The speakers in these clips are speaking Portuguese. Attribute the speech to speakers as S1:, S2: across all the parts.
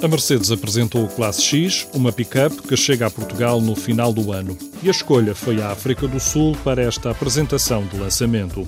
S1: A Mercedes apresentou o Classe X, uma pick-up que chega a Portugal no final do ano. E a escolha foi a África do Sul para esta apresentação de lançamento.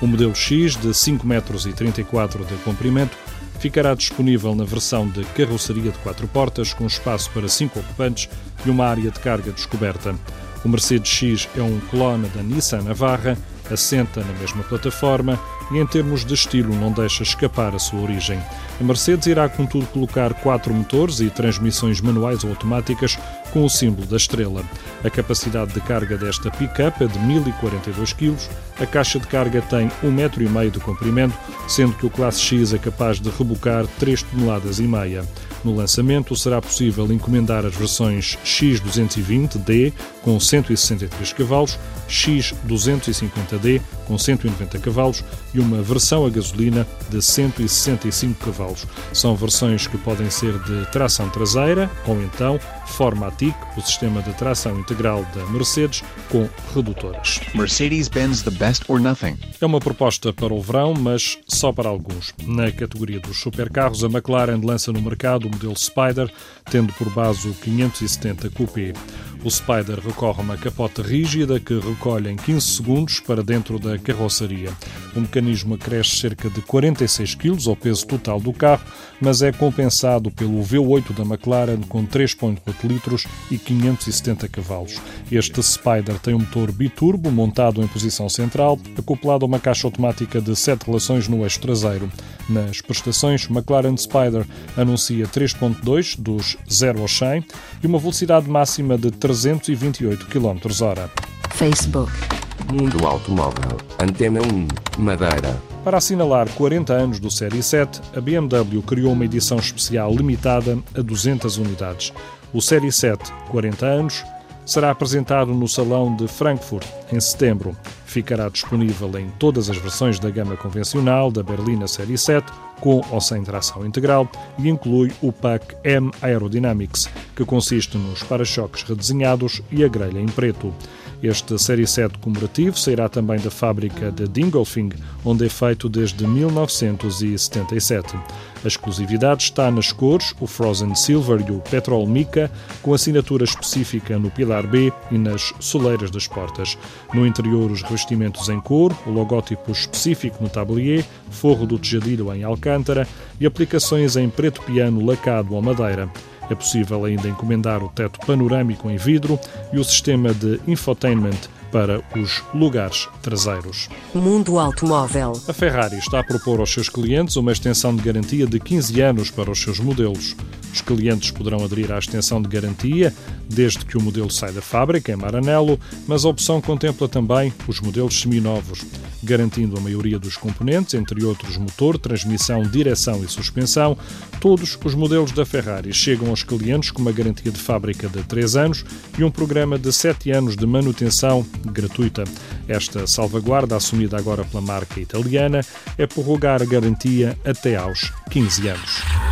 S1: O modelo X, de 5,34 metros de comprimento, ficará disponível na versão de carroceria de quatro portas, com espaço para cinco ocupantes e uma área de carga descoberta. O Mercedes X é um clone da Nissan Navarra, assenta na mesma plataforma e, em termos de estilo, não deixa escapar a sua origem. A Mercedes irá, contudo, colocar quatro motores e transmissões manuais ou automáticas com o símbolo da estrela. A capacidade de carga desta pick-up é de 1042 kg, a caixa de carga tem 1,5 m de comprimento, sendo que o Classe X é capaz de rebocar 3 toneladas e meia. No lançamento será possível encomendar as versões X220D com 163 cavalos, X250D com 190 cavalos e uma versão a gasolina de 165 cavalos. São versões que podem ser de tração traseira ou então Formatic, o sistema de tração integral da Mercedes, com redutoras.
S2: Mercedes-Benz the best or nothing.
S1: É uma proposta para o verão, mas só para alguns. Na categoria dos supercarros, a McLaren lança no mercado o modelo Spider, tendo por base o 570 Coupé. O Spider recorre a uma capota rígida que recolhe em 15 segundos para dentro da carroceria. O mecanismo acresce cerca de 46 kg ao peso total do carro, mas é compensado pelo V8 da McLaren com 3.8 litros e 570 cavalos. Este Spider tem um motor biturbo montado em posição central, acoplado a uma caixa automática de 7 relações no eixo traseiro. Nas prestações, McLaren Spider anuncia 3.2 dos 0 ao 100 e uma velocidade máxima de 3 328 km hora.
S3: Facebook.
S4: Mundo Automóvel. Antena 1. Madeira.
S1: Para assinalar 40 anos do Série 7, a BMW criou uma edição especial limitada a 200 unidades. O Série 7, 40 anos, será apresentado no Salão de Frankfurt em setembro. Ficará disponível em todas as versões da gama convencional da Berlina Série 7, com ou sem tração integral, e inclui o pack M Aerodynamics, que consiste nos para-choques redesenhados e a grelha em preto. Este Série 7 comemorativo sairá também da fábrica de Dingolfing, onde é feito desde 1977. A exclusividade está nas cores, o Frozen Silver e o Petrol Mica, com assinatura específica no pilar B e nas soleiras das portas. No interior, os revestimentos em couro, o logótipo específico no tablier, forro do tejadilho em alcântara e aplicações em preto piano lacado ou madeira. É possível ainda encomendar o teto panorâmico em vidro e o sistema de infotainment para os lugares traseiros.
S3: Mundo Automóvel.
S1: A Ferrari está a propor aos seus clientes uma extensão de garantia de 15 anos para os seus modelos. Os clientes poderão aderir à extensão de garantia desde que o modelo saia da fábrica, em Maranello, mas a opção contempla também os modelos seminovos, garantindo a maioria dos componentes, entre outros motor, transmissão, direção e suspensão. Todos os modelos da Ferrari chegam aos clientes com uma garantia de fábrica de 3 anos e um programa de 7 anos de manutenção gratuita. Esta salvaguarda, assumida agora pela marca italiana, é prorrogar a garantia até aos 15 anos.